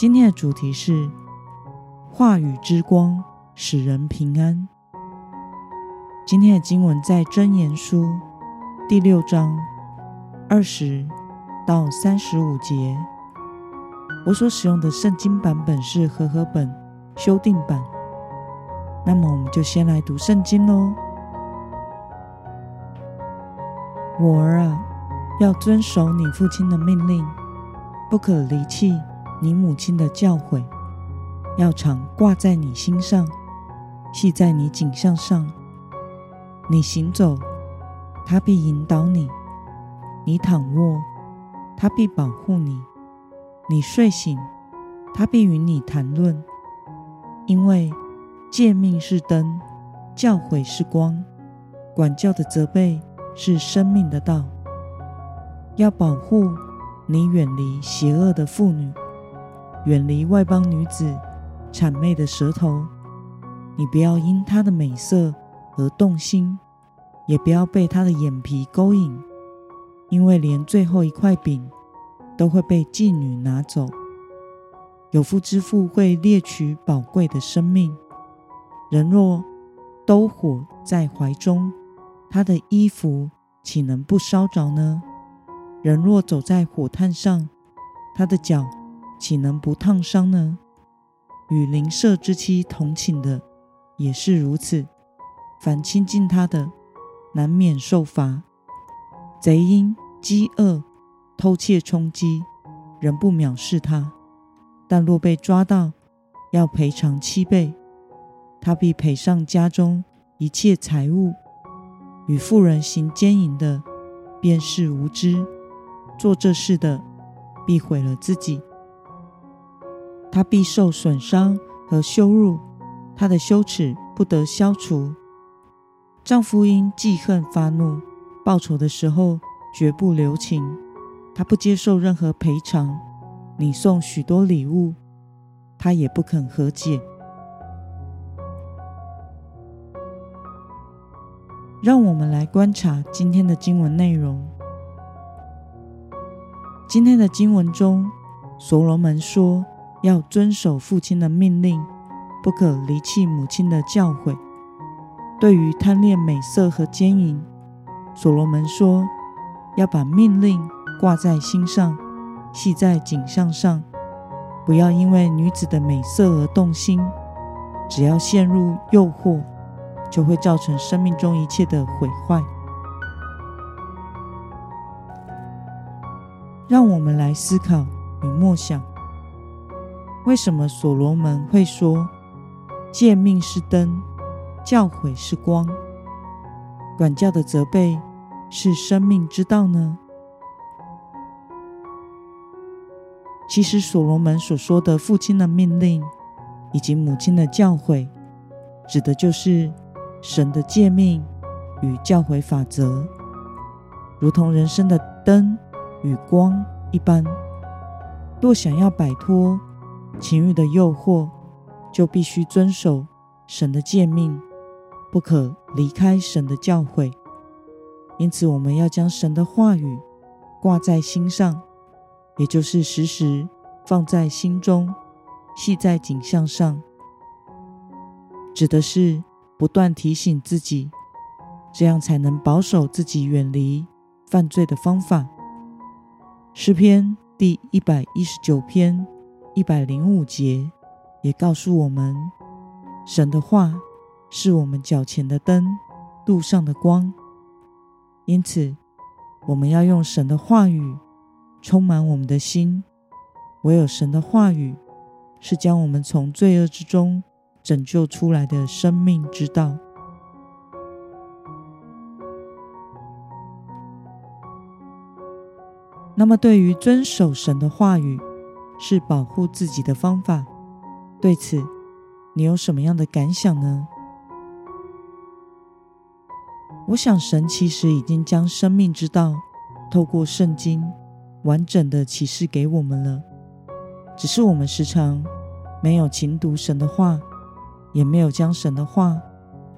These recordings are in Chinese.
今天的主题是话语之光，使人平安。今天的经文在箴言书第六章二十到三十五节。我所使用的圣经版本是和合本修订版。那么，我们就先来读圣经喽。我儿啊，要遵守你父亲的命令，不可离弃。你母亲的教诲，要常挂在你心上，系在你颈项上。你行走，他必引导你；你躺卧，他必保护你；你睡醒，他必与你谈论。因为诫命是灯，教诲是光，管教的责备是生命的道。要保护你远离邪恶的妇女。远离外邦女子谄媚的舌头，你不要因她的美色而动心，也不要被她的眼皮勾引，因为连最后一块饼都会被妓女拿走。有妇之夫会猎取宝贵的生命，人若兜火在怀中，他的衣服岂能不烧着呢？人若走在火炭上，他的脚。岂能不烫伤呢？与邻舍之妻同寝的也是如此。凡亲近他的，难免受罚。贼因饥饿偷窃充饥，仍不藐视他；但若被抓到，要赔偿七倍。他必赔上家中一切财物。与妇人行奸淫的，便是无知。做这事的，必毁了自己。他必受损伤和羞辱，他的羞耻不得消除。丈夫因记恨发怒，报仇的时候绝不留情。他不接受任何赔偿，你送许多礼物，他也不肯和解。让我们来观察今天的经文内容。今天的经文中，所罗门说。要遵守父亲的命令，不可离弃母亲的教诲。对于贪恋美色和奸淫，所罗门说要把命令挂在心上，系在颈项上，不要因为女子的美色而动心。只要陷入诱惑，就会造成生命中一切的毁坏。让我们来思考与默想。为什么所罗门会说“诫命是灯，教诲是光，管教的责备是生命之道”呢？其实，所罗门所说的父亲的命令以及母亲的教诲，指的就是神的诫命与教诲法则，如同人生的灯与光一般。若想要摆脱情欲的诱惑，就必须遵守神的诫命，不可离开神的教诲。因此，我们要将神的话语挂在心上，也就是时时放在心中，系在颈项上，指的是不断提醒自己，这样才能保守自己远离犯罪的方法。诗篇第一百一十九篇。一百零五节也告诉我们，神的话是我们脚前的灯，路上的光。因此，我们要用神的话语充满我们的心。唯有神的话语是将我们从罪恶之中拯救出来的生命之道。那么，对于遵守神的话语，是保护自己的方法。对此，你有什么样的感想呢？我想，神其实已经将生命之道透过圣经完整的启示给我们了，只是我们时常没有勤读神的话，也没有将神的话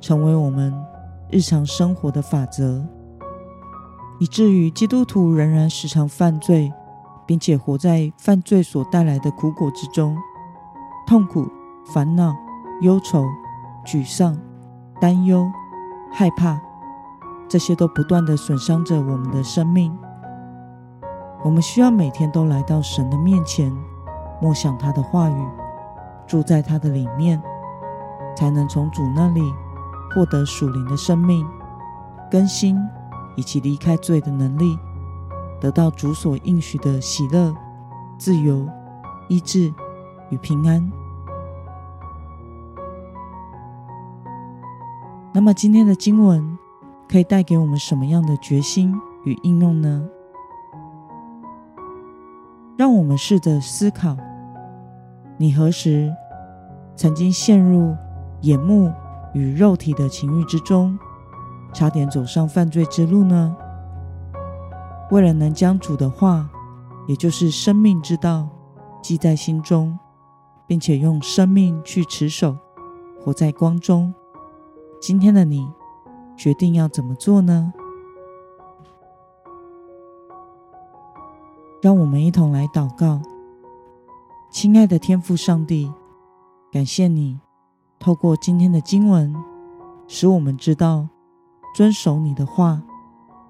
成为我们日常生活的法则，以至于基督徒仍然时常犯罪，并且活在犯罪所带来的苦果之中，痛苦、烦恼、忧愁、沮丧、担忧、害怕。这些都不断的损伤着我们的生命。我们需要每天都来到神的面前，默想他的话语，住在他的里面，才能从主那里获得属灵的生命、更新以及离开罪的能力，得到主所应许的喜乐、自由、医治与平安。那么今天的经文。可以带给我们什么样的决心与应用呢？让我们试着思考：你何时曾经陷入眼目与肉体的情欲之中，差点走上犯罪之路呢？为了能将主的话，也就是生命之道，记在心中，并且用生命去持守，活在光中。今天的你。决定要怎么做呢？让我们一同来祷告。亲爱的天父上帝，感谢你透过今天的经文，使我们知道遵守你的话，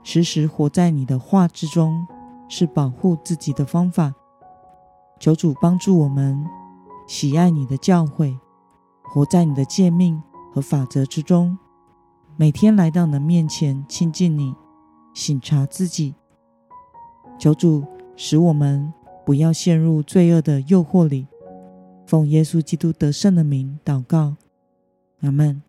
时时活在你的话之中，是保护自己的方法。求主帮助我们喜爱你的教诲，活在你的诫命和法则之中。每天来到你的面前亲近你，省察自己，求主使我们不要陷入罪恶的诱惑里。奉耶稣基督得胜的名祷告，阿门。